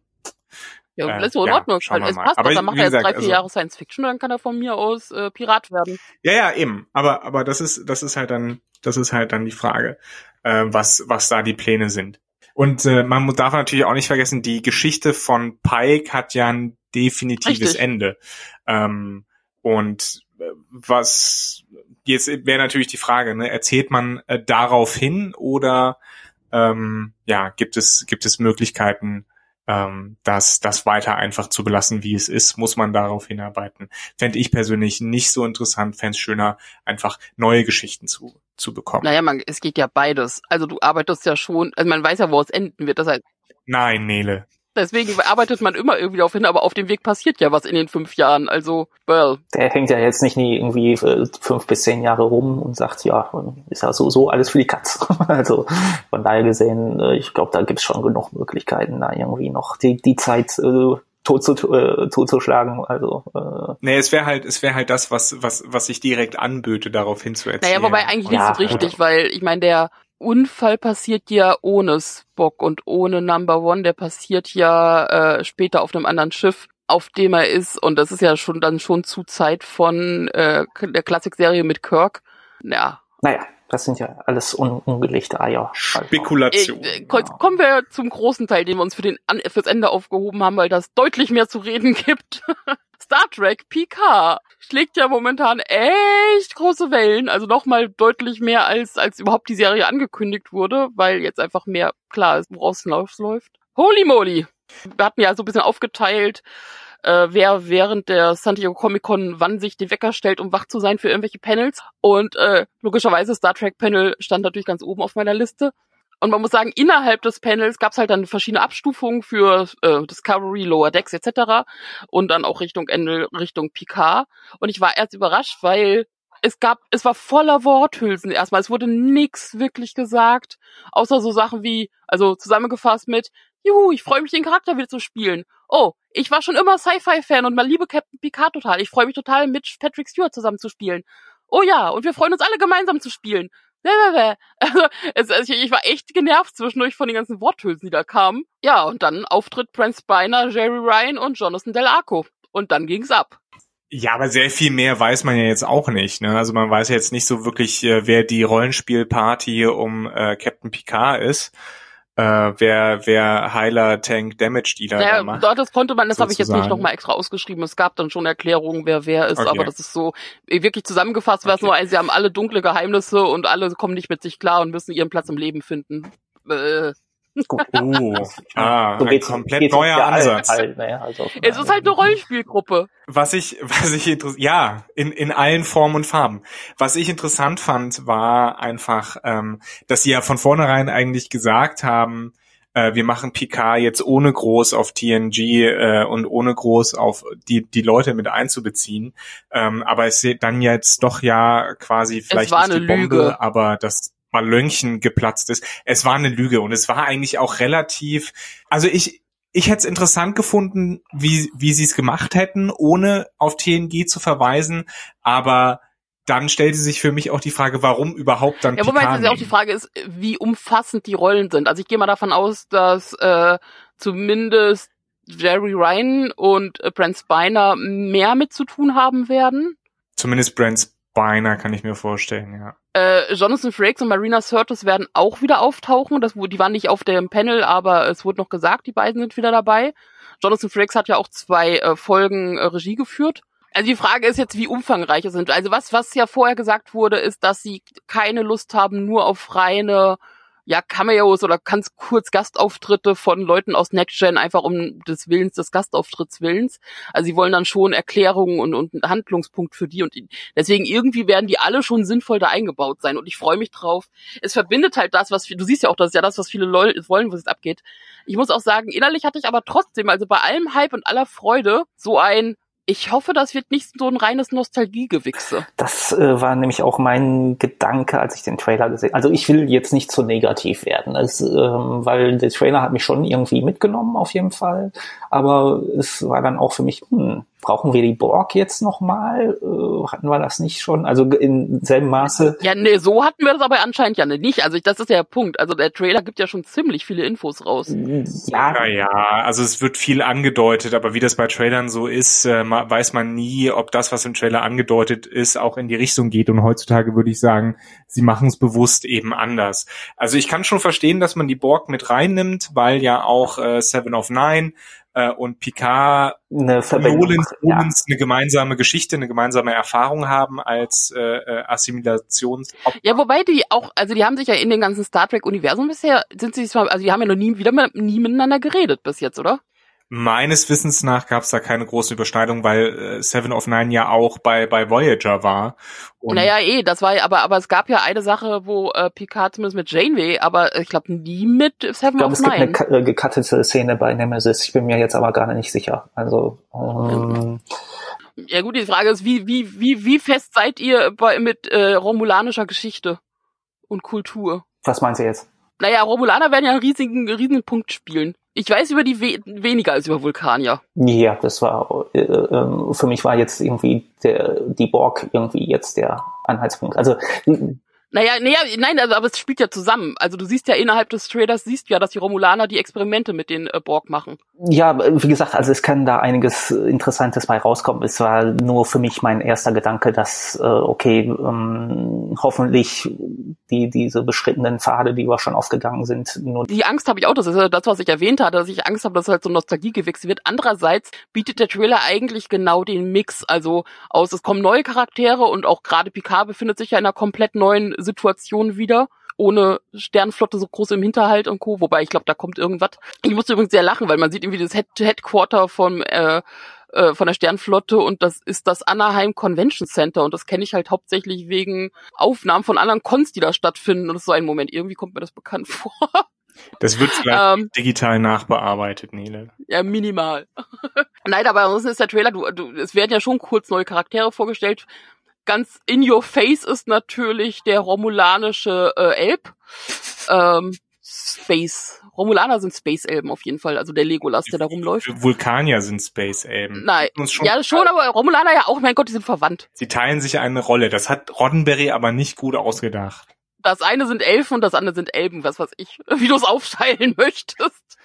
Ja, Äh, ist so in ja, Ordnung. wir es passt Aber doch, dann macht er jetzt gesagt, drei, vier also- Jahre Science Fiction und dann kann er von mir aus äh, Pirat werden. ja, ja, eben. Aber aber das ist das ist halt dann das ist halt dann die Frage, äh, was was da die Pläne sind. Und äh, man darf natürlich auch nicht vergessen, die Geschichte von Pike hat ja ein definitives Richtig. Ende. Ähm, und äh, was jetzt wäre natürlich die Frage, ne, erzählt man äh, darauf hin oder ähm, ja, gibt es gibt es Möglichkeiten, ähm, das das weiter einfach zu belassen, wie es ist? Muss man darauf hinarbeiten? Fände ich persönlich nicht so interessant, fände es schöner, einfach neue Geschichten zu zu bekommen. Naja, man, es geht ja beides. Also du arbeitest ja schon, also man weiß ja, wo es enden wird. Das heißt, Nein, Nele. deswegen arbeitet man immer irgendwie darauf hin, aber auf dem Weg passiert ja was in den fünf Jahren. Also, well, Der hängt ja jetzt nicht nie irgendwie äh, fünf bis zehn Jahre rum und sagt, ja, ist ja so, so alles für die Katz. Also von daher gesehen, äh, ich glaube, da gibt's schon genug Möglichkeiten, da irgendwie noch die, die Zeit äh, tot zu, äh, totzuschlagen. Also äh, Nee, es wäre halt, es wäre halt das, was, was, was sich direkt anböte, darauf hinzuerzählen. naja, wobei eigentlich nicht Ja, so richtig, weil ich meine, der Unfall passiert ja ohne Spock und ohne Number One, der passiert ja äh, später auf einem anderen Schiff, auf dem er ist und das ist ja schon dann schon zu Zeit von äh, der Klassikserie mit Kirk. Ja, naja, das sind ja alles un ungelegte Eier. Also, Spekulation. Äh, äh, ko- kommen wir zum großen Teil, den wir uns für den An fürs Ende aufgehoben haben, weil das deutlich mehr zu reden gibt. Star Trek Picard schlägt ja momentan echt große Wellen, also nochmal deutlich mehr als als überhaupt die Serie angekündigt wurde, weil jetzt einfach mehr klar ist, woraus es läuft. Holy moly! Wir hatten ja so ein bisschen aufgeteilt, äh, wer während der San Diego Comic Con wann sich den Wecker stellt, um wach zu sein für irgendwelche Panels. Und äh, logischerweise Star Trek Panel stand natürlich ganz oben auf meiner Liste. Und man muss sagen, innerhalb des Panels gab es halt dann verschiedene Abstufungen für äh, Discovery, Lower Decks etc. Und dann auch Richtung Ende, Richtung Picard. Und ich war erst überrascht, weil es gab, es war voller Worthülsen erstmal. Es wurde nix wirklich gesagt, außer so Sachen wie, also zusammengefasst mit, juhu, ich freue mich, den Charakter wieder zu spielen. Oh, ich war schon immer Sci-Fi-Fan und mal liebe Captain Picard total. Ich freue mich total, mit Patrick Stewart zusammen zu spielen. Oh ja, und wir freuen uns alle gemeinsam zu spielen. Also, also ich, ich war echt genervt zwischendurch von den ganzen Worthülsen, die da kamen. Ja, und dann Auftritt Brent Spiner, Jerry Ryan und Jonathan Del Arco. Und dann ging's ab. Ja, aber sehr viel mehr weiß man ja jetzt auch nicht. Ne? Also man weiß jetzt nicht so wirklich, äh, wer die Rollenspielparty um äh, Captain Picard ist. Äh, wer wer Heiler, Tank, Damage Dealer naja, macht. Dort, das konnte man, das habe ich jetzt nicht nochmal extra ausgeschrieben. Es gab dann schon Erklärungen, wer wer ist, okay. aber das ist so wirklich zusammengefasst, okay. nur ein, sie haben alle dunkle Geheimnisse und alle kommen nicht mit sich klar und müssen ihren Platz im Leben finden. Äh. Uh, ah, so ein komplett neuer Ansatz. Halt, ne? also, es ist halt eine Rollenspielgruppe. Was ich, was ich interessant, ja, in, in allen Formen und Farben. Was ich interessant fand, war einfach, ähm, dass sie ja von vornherein eigentlich gesagt haben, äh, wir machen Picard jetzt ohne groß auf TNG äh, und ohne groß auf die die Leute mit einzubeziehen. Ähm, aber es dann jetzt doch ja quasi vielleicht nicht die Bombe, Lüge. aber das Ballönchen geplatzt ist. Es war eine Lüge und es war eigentlich auch relativ, also ich, ich hätte es interessant gefunden, wie, wie sie es gemacht hätten, ohne auf TNG zu verweisen, aber dann stellte sich für mich auch die Frage, warum überhaupt dann Ja, wobei jetzt ja auch die Frage ist, wie umfassend die Rollen sind. Also ich gehe mal davon aus, dass äh, zumindest Jerry Ryan und äh, Brent Spiner mehr mit zu tun haben werden. Zumindest Brent Spiner kann ich mir vorstellen, ja. Äh, Jonathan Frakes und Marina Sirtis werden auch wieder auftauchen. Das, die waren nicht auf dem Panel, aber es wurde noch gesagt, die beiden sind wieder dabei. Jonathan Frakes hat ja auch zwei äh, Folgen äh, Regie geführt. Also die Frage ist jetzt, wie umfangreich es sind. Also was, was ja vorher gesagt wurde, ist, dass sie keine Lust haben, nur auf reine ja, Cameos oder ganz kurz Gastauftritte von Leuten aus Next Gen, einfach um des Willens, des Gastauftritts Willens. Also sie wollen dann schon Erklärungen und, und einen Handlungspunkt für die und die. deswegen irgendwie werden die alle schon sinnvoll da eingebaut sein und ich freue mich drauf. Es verbindet halt das, was, du siehst ja auch, das ist ja das, was viele Leute wollen, wo es abgeht. Ich muss auch sagen, innerlich hatte ich aber trotzdem, also bei allem Hype und aller Freude, so ein, ich hoffe, das wird nicht so ein reines Nostalgiegewichse. Das äh, war nämlich auch mein Gedanke, als ich den Trailer gesehen Also ich will jetzt nicht zu negativ werden, es, ähm, weil der Trailer hat mich schon irgendwie mitgenommen auf jeden Fall. Aber es war dann auch für mich, hm, brauchen wir die Borg jetzt nochmal? Äh, hatten wir das nicht schon? Also in selben Maße? Ja, nee, so hatten wir das aber anscheinend ja nicht. Also das ist ja der Punkt. Also der Trailer gibt ja schon ziemlich viele Infos raus. Ja, naja, also es wird viel angedeutet, aber wie das bei Trailern so ist, äh, weiß man nie, ob das, was im Trailer angedeutet ist, auch in die Richtung geht. Und heutzutage würde ich sagen, sie machen es bewusst eben anders. Also ich kann schon verstehen, dass man die Borg mit reinnimmt, weil ja auch äh, Seven of Nine äh, und Picard eine ja. eine gemeinsame Geschichte, eine gemeinsame Erfahrung haben als äh, äh Assimilations. Ja, wobei die auch, also die haben sich ja in dem ganzen Star Trek Universum bisher sind sie zwar, also die haben ja noch nie wieder nie miteinander geredet bis jetzt, oder? Meines Wissens nach gab es da keine große Überschneidung, weil äh, Seven of Nine ja auch bei bei Voyager war. Und naja, eh, das war ja, aber aber es gab ja eine Sache, wo äh, Picard zumindest mit Janeway, aber ich glaube nie mit Seven glaub, of Nine. Ich glaube, es gibt eine gekattete Szene bei Nemesis. Ich bin mir jetzt aber gar nicht sicher. Also ähm, ja gut, die Frage ist, wie wie wie wie fest seid ihr bei, mit äh, romulanischer Geschichte und Kultur? Was meinst du jetzt? Naja, Romulaner werden ja einen riesigen, riesigen Punkt spielen. Ich weiß über die we weniger als über Vulkanier. Ja, das war äh, äh, für mich war jetzt irgendwie der die Borg irgendwie jetzt der Anhaltspunkt. Also naja, naja, nein, also, aber es spielt ja zusammen. Also du siehst ja innerhalb des Traders, siehst ja, dass die Romulaner die Experimente mit den äh, Borg machen. Ja, wie gesagt, also es kann da einiges Interessantes bei rauskommen. Es war nur für mich mein erster Gedanke, dass, äh, okay, ähm, hoffentlich die diese beschrittenen Pfade, die wir schon aufgegangen sind. Nur die Angst habe ich auch, das ist ja das, was ich erwähnt hatte, dass ich Angst habe, dass halt so Nostalgie gewechselt wird. Andererseits bietet der Trailer eigentlich genau den Mix, also aus, es kommen neue Charaktere und auch gerade Picard befindet sich ja in einer komplett neuen Situation wieder ohne Sternflotte so groß im Hinterhalt und Co. Wobei ich glaube, da kommt irgendwas. Ich musste übrigens sehr lachen, weil man sieht irgendwie das Head Headquarter vom äh, äh, von der Sternflotte und das ist das Anaheim Convention Center und das kenne ich halt hauptsächlich wegen Aufnahmen von anderen Cons, die da stattfinden und das ist so ein Moment, irgendwie kommt mir das bekannt vor. Das wird vielleicht ähm, digital nachbearbeitet, Nele. Ja, minimal. Nein, aber ansonsten ist der Trailer, du, du, es werden ja schon kurz neue Charaktere vorgestellt. Ganz in your face ist natürlich der romulanische äh, Elb. Ähm, Space. Romulaner sind Space-Elben auf jeden Fall, also der Legolas, der da rumläuft. Vulkanier sind Space-Elben. Nein, schon ja schon, aber Romulaner ja auch, mein Gott, die sind verwandt. Sie teilen sich eine Rolle, das hat Roddenberry aber nicht gut ausgedacht. Das eine sind Elfen und das andere sind Elben, was weiß ich, wie du es aufteilen möchtest.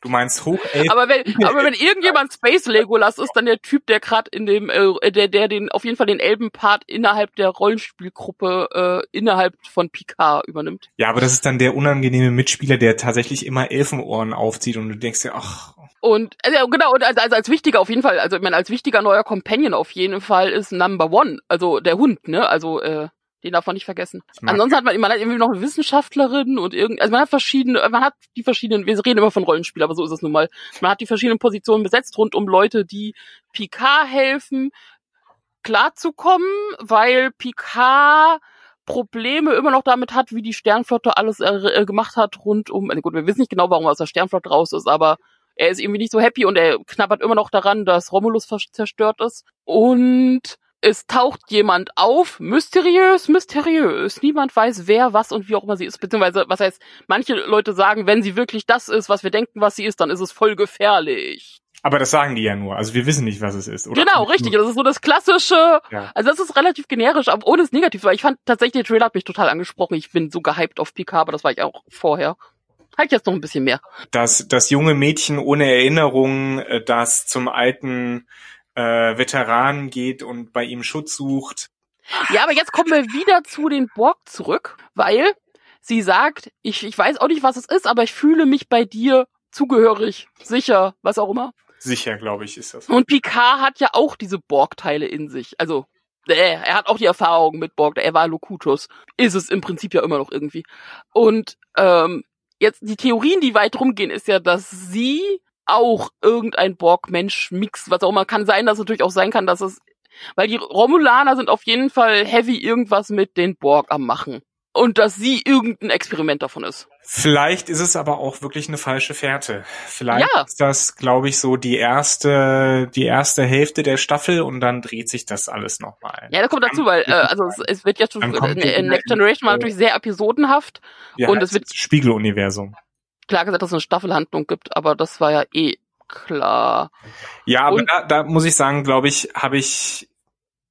Du meinst Hochelfen? Aber wenn, aber wenn irgendjemand Space Legolas ist, dann der Typ, der gerade in dem, äh, der, der den auf jeden Fall den Elbenpart innerhalb der Rollenspielgruppe äh, innerhalb von Picard übernimmt. Ja, aber das ist dann der unangenehme Mitspieler, der tatsächlich immer Elfenohren aufzieht und du denkst dir, ach. Und also genau, und als, also als wichtiger auf jeden Fall, also ich meine, als wichtiger neuer Companion auf jeden Fall ist Number One, also der Hund, ne? Also äh, den darf man nicht vergessen. Ansonsten hat man, man hat irgendwie noch eine Wissenschaftlerin und irgend, also man hat verschiedene, man hat die verschiedenen, wir reden immer von Rollenspiel, aber so ist es nun mal. Man hat die verschiedenen Positionen besetzt rund um Leute, die Picard helfen, klarzukommen, weil Picard Probleme immer noch damit hat, wie die Sternflotte alles äh, gemacht hat rund um, also gut, wir wissen nicht genau, warum er aus der Sternflotte raus ist, aber er ist irgendwie nicht so happy und er knabbert immer noch daran, dass Romulus zerstört ist. Und es taucht jemand auf, mysteriös, mysteriös. Niemand weiß, wer, was und wie auch immer sie ist. Beziehungsweise, was heißt, manche Leute sagen, wenn sie wirklich das ist, was wir denken, was sie ist, dann ist es voll gefährlich. Aber das sagen die ja nur. Also wir wissen nicht, was es ist. Oder? Genau, richtig. Das ist so das klassische. Ja. Also das ist relativ generisch, aber ohne es negativ. Weil ich fand tatsächlich, der Trailer hat mich total angesprochen. Ich bin so gehypt auf Picard, aber das war ich auch vorher. Halt jetzt noch ein bisschen mehr. Das, das junge Mädchen ohne Erinnerung, äh, das zum alten äh, Veteranen geht und bei ihm Schutz sucht. Ja, aber jetzt kommen wir wieder zu den Borg zurück, weil sie sagt, ich, ich weiß auch nicht, was es ist, aber ich fühle mich bei dir zugehörig, sicher, was auch immer. Sicher, glaube ich, ist das. Und Picard hat ja auch diese Borg-Teile in sich. Also, äh, er hat auch die Erfahrung mit Borg, er war Locutus. Ist es im Prinzip ja immer noch irgendwie. Und ähm, jetzt die Theorien, die weit rumgehen, ist ja, dass sie auch irgendein Borg-Mensch-Mix, was auch immer. Kann sein, dass es natürlich auch sein kann, dass es, weil die Romulaner sind auf jeden Fall heavy irgendwas mit den Borg am machen. Und dass sie irgendein Experiment davon ist. Vielleicht ist es aber auch wirklich eine falsche Fährte. Vielleicht ja. ist das, glaube ich, so die erste, die erste Hälfte der Staffel und dann dreht sich das alles nochmal. Ja, da kommt dazu, weil äh, also es, es wird jetzt schon in Next Generation war natürlich sehr episodenhaft ja, und es wird Spiegeluniversum klar gesagt, dass es eine Staffelhandlung gibt, aber das war ja eh klar. Ja, aber da, da muss ich sagen, glaube ich, habe ich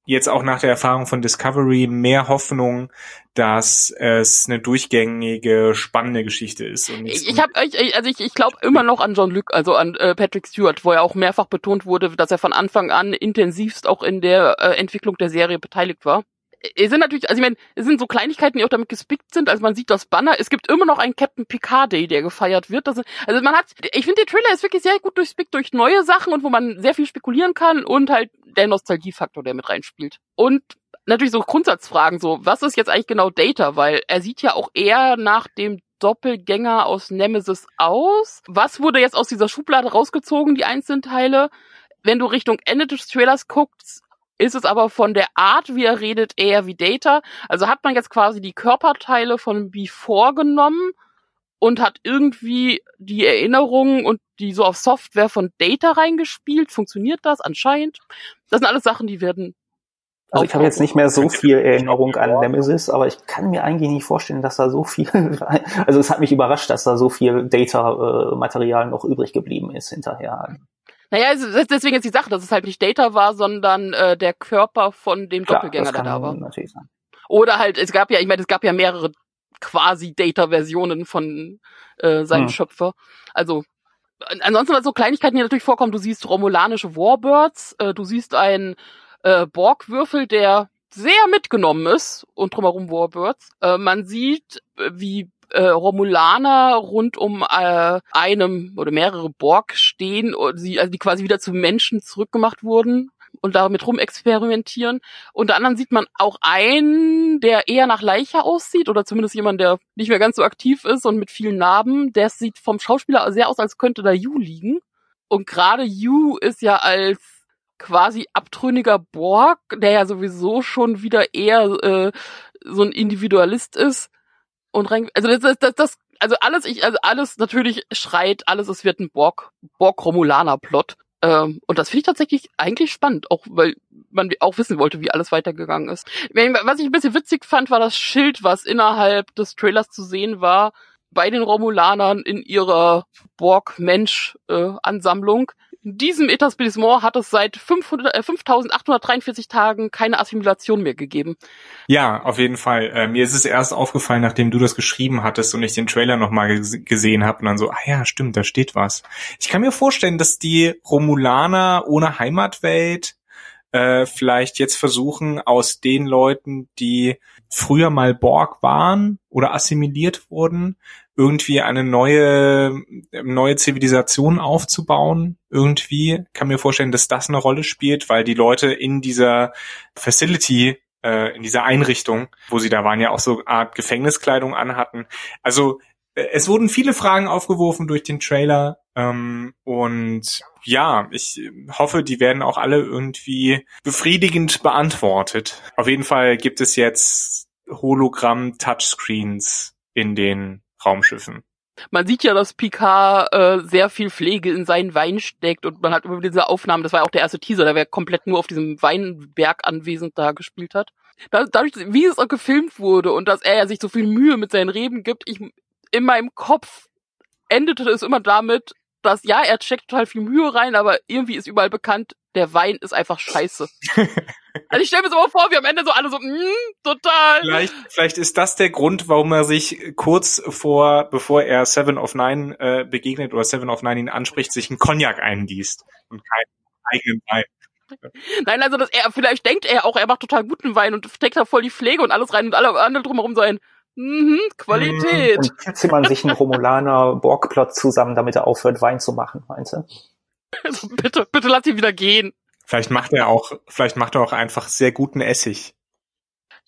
jetzt auch nach der Erfahrung von Discovery mehr Hoffnung, dass es eine durchgängige, spannende Geschichte ist. Ich ich habe also ich, ich glaube immer noch an John Luke, also an äh, Patrick Stewart, wo ja auch mehrfach betont wurde, dass er von Anfang an intensivst auch in der äh, Entwicklung der Serie beteiligt war es sind natürlich, also ich meine, es sind so Kleinigkeiten, die auch damit gespickt sind. Also man sieht das Banner. Es gibt immer noch einen Captain Picard Day, der gefeiert wird. Das, also man hat, ich finde, der Trailer ist wirklich sehr gut durchspickt durch neue Sachen und wo man sehr viel spekulieren kann und halt der Nostalgiefaktor, der mit reinspielt. Und natürlich so Grundsatzfragen, so, was ist jetzt eigentlich genau Data? Weil er sieht ja auch eher nach dem Doppelgänger aus Nemesis aus. Was wurde jetzt aus dieser Schublade rausgezogen, die einzelnen Teile? Wenn du Richtung Ende des Trailers guckst, ist es aber von der Art, wie er redet, eher wie Data. Also hat man jetzt quasi die Körperteile von Before genommen und hat irgendwie die Erinnerungen und die so auf Software von Data reingespielt. Funktioniert das? Anscheinend. Das sind alles Sachen, die werden. Also ich habe jetzt nicht mehr so viel Erinnerung an Nemesis, aber ich kann mir eigentlich nicht vorstellen, dass da so viel, also es hat mich überrascht, dass da so viel Data-Material noch übrig geblieben ist hinterher. Naja, deswegen ist die Sache, dass es halt nicht Data war, sondern äh, der Körper von dem Klar, Doppelgänger, der da war. Natürlich sein. Oder halt, es gab ja, ich meine, es gab ja mehrere quasi Data-Versionen von äh, seinem hm. Schöpfer. Also ansonsten, was so Kleinigkeiten hier natürlich vorkommen, du siehst romulanische Warbirds, äh, du siehst einen äh, Borgwürfel, der sehr mitgenommen ist und drumherum Warbirds. Äh, man sieht, äh, wie äh, Romulaner rund um äh, einem oder mehrere Borg stehen, und sie, also die quasi wieder zu Menschen zurückgemacht wurden und damit rumexperimentieren. Unter anderem sieht man auch einen, der eher nach Leiche aussieht oder zumindest jemand, der nicht mehr ganz so aktiv ist und mit vielen Narben. Der sieht vom Schauspieler sehr aus, als könnte da Yu liegen. Und gerade Yu ist ja als quasi abtrünniger Borg, der ja sowieso schon wieder eher äh, so ein Individualist ist, und rein, also das, das, das, also alles, ich, also alles natürlich schreit, alles, es wird ein Borg, Borg-Romulaner-Plot. Ähm, und das finde ich tatsächlich eigentlich spannend, auch weil man auch wissen wollte, wie alles weitergegangen ist. Was ich ein bisschen witzig fand, war das Schild, was innerhalb des Trailers zu sehen war, bei den Romulanern in ihrer Borg-Mensch-Ansammlung. in diesem Etablissement hat es seit 500, äh, 5843 Tagen keine Assimilation mehr gegeben. Ja, auf jeden Fall. Äh, mir ist es erst aufgefallen, nachdem du das geschrieben hattest und ich den Trailer nochmal gesehen habe und dann so, ah ja, stimmt, da steht was. Ich kann mir vorstellen, dass die Romulaner ohne Heimatwelt äh, vielleicht jetzt versuchen, aus den Leuten, die früher mal Borg waren oder assimiliert wurden, irgendwie eine neue, neue Zivilisation aufzubauen. Irgendwie kann mir vorstellen, dass das eine Rolle spielt, weil die Leute in dieser Facility äh, in dieser Einrichtung, wo sie da waren, ja auch so Art Gefängniskleidung anhatten. Also es wurden viele Fragen aufgeworfen durch den Trailer ähm, und ja, ich hoffe, die werden auch alle irgendwie befriedigend beantwortet. Auf jeden Fall gibt es jetzt Hologramm-Touchscreens in den Raumschiffen. Man sieht ja, dass Picard äh, sehr viel Pflege in seinen Wein steckt und man hat über diese Aufnahmen, das war ja auch der erste Teaser, der wäre komplett nur auf diesem Weinberg anwesend da gespielt hat. Da, dadurch, wie es auch gefilmt wurde und dass er ja sich so viel Mühe mit seinen Reden gibt, ich in meinem Kopf endete es immer damit, dass ja, er steckt total viel Mühe rein, aber irgendwie ist überall bekannt, der Wein ist einfach scheiße. also ich stelle mir so mal vor, wie am Ende so alle so, mm, total. Vielleicht, vielleicht ist das der Grund, warum er sich kurz vor, bevor er Seven of Nine äh, begegnet oder Seven of Nine ihn anspricht, sich einen Cognac eingießt und keinen eigenen Wein. Nein, also dass er, vielleicht denkt er auch, er macht total guten Wein und steckt da voll die Pflege und alles rein und alle anderen drumherum so ein, Mhm, Qualität. Und zimmern sich einen Romulaner Borgplot zusammen, damit er aufhört, Wein zu machen, meinst du? Also bitte, bitte lass ihn wieder gehen. Vielleicht macht er auch, vielleicht macht er auch einfach sehr guten Essig.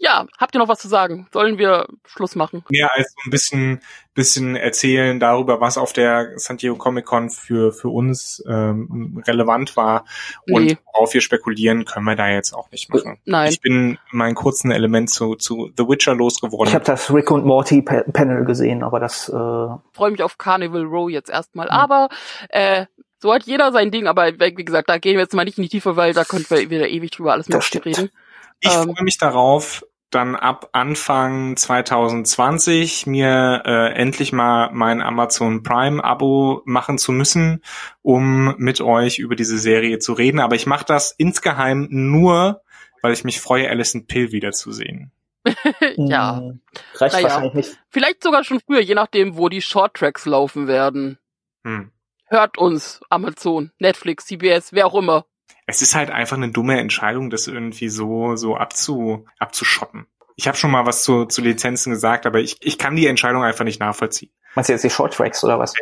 Ja, habt ihr noch was zu sagen? Sollen wir Schluss machen? Ja, also ein bisschen, bisschen erzählen darüber, was auf der San Diego Comic Con für, für uns ähm, relevant war nee. und worauf wir spekulieren, können wir da jetzt auch nicht machen. Nein. Ich bin mein kurzen Element zu, zu The Witcher losgeworden. Ich habe das Rick und Morty Panel gesehen, aber das äh freue mich auf Carnival Row jetzt erstmal. Mhm. Aber äh, so hat jeder sein Ding, aber wie gesagt, da gehen wir jetzt mal nicht in die Tiefe, weil da könnten wir wieder ewig drüber alles reden. Ich ähm, freue mich darauf, dann ab Anfang 2020 mir äh, endlich mal mein Amazon Prime Abo machen zu müssen, um mit euch über diese Serie zu reden. Aber ich mache das insgeheim nur, weil ich mich freue, Alison Pill wiederzusehen. ja. Hm, reicht naja. wahrscheinlich nicht. Vielleicht sogar schon früher, je nachdem, wo die Shorttracks laufen werden. Hm. Hört uns, Amazon, Netflix, CBS, wer auch immer es ist halt einfach eine dumme Entscheidung, das irgendwie so so abzu abzuschotten. Ich habe schon mal was zu, zu Lizenzen gesagt, aber ich, ich kann die Entscheidung einfach nicht nachvollziehen. Meinst du jetzt die Shorttracks oder was?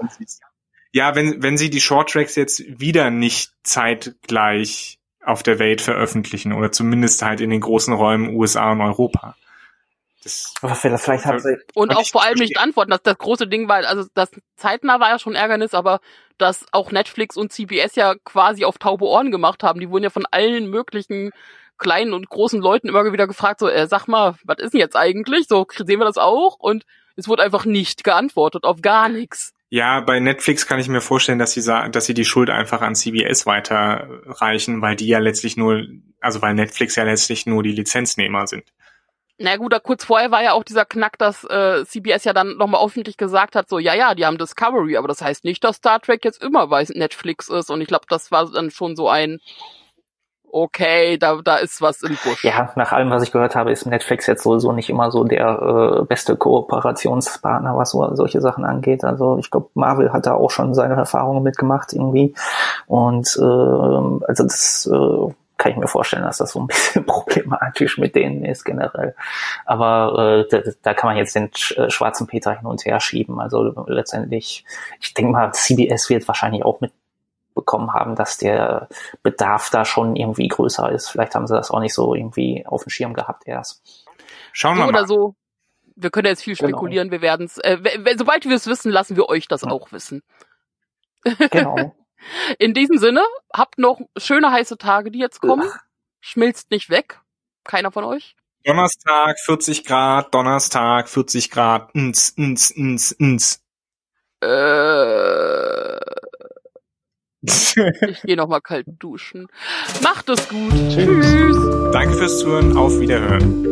Ja, wenn, wenn sie die Shorttracks jetzt wieder nicht zeitgleich auf der Welt veröffentlichen oder zumindest halt in den großen Räumen USA und Europa. Das aber vielleicht haben sie und auch vor allem nicht antworten. Das, das große Ding war, also das zeitnah war ja schon Ärgernis, aber dass auch Netflix und CBS ja quasi auf taube Ohren gemacht haben. Die wurden ja von allen möglichen kleinen und großen Leuten immer wieder gefragt, so, äh, sag mal, was ist denn jetzt eigentlich? So, sehen wir das auch? Und es wurde einfach nicht geantwortet, auf gar nichts. Ja, bei Netflix kann ich mir vorstellen, dass sie sagen, dass sie die Schuld einfach an CBS weiterreichen, weil die ja letztlich nur, also weil Netflix ja letztlich nur die Lizenznehmer sind. Na gut, da kurz vorher war ja auch dieser Knack, dass äh, CBS ja dann nochmal öffentlich gesagt hat, so ja, ja, die haben Discovery, aber das heißt nicht, dass Star Trek jetzt immer bei Netflix ist. Und ich glaube, das war dann schon so ein okay, da, da ist was im Busch. Ja, nach allem, was ich gehört habe, ist Netflix jetzt sowieso nicht immer so der äh, beste Kooperationspartner, was so, solche Sachen angeht. Also ich glaube, Marvel hat da auch schon seine Erfahrungen mitgemacht irgendwie. Und äh, also das äh, kann ich mir vorstellen, dass das so ein bisschen problematisch mit denen ist generell. Aber äh, da, da kann man jetzt den äh, schwarzen Peter hin und her schieben. Also letztendlich, ich denke mal, CBS wird wahrscheinlich auch mitbekommen haben, dass der Bedarf da schon irgendwie größer ist. Vielleicht haben sie das auch nicht so irgendwie auf dem Schirm gehabt erst. Schauen wir so mal. Oder so. Wir können jetzt viel genau. spekulieren. Genau. Wir werden es, äh, sobald wir es wissen, lassen wir euch das ja. auch wissen. Genau. In diesem Sinne, habt noch schöne heiße Tage, die jetzt kommen. Ach. Schmilzt nicht weg. Keiner von euch. Donnerstag 40 Grad, Donnerstag 40 Grad, ins, ins, ins, ins. Äh, ich gehe nochmal kalt duschen. Macht es gut. Tschüss. Tschüss. Danke fürs Zuhören. Auf Wiederhören.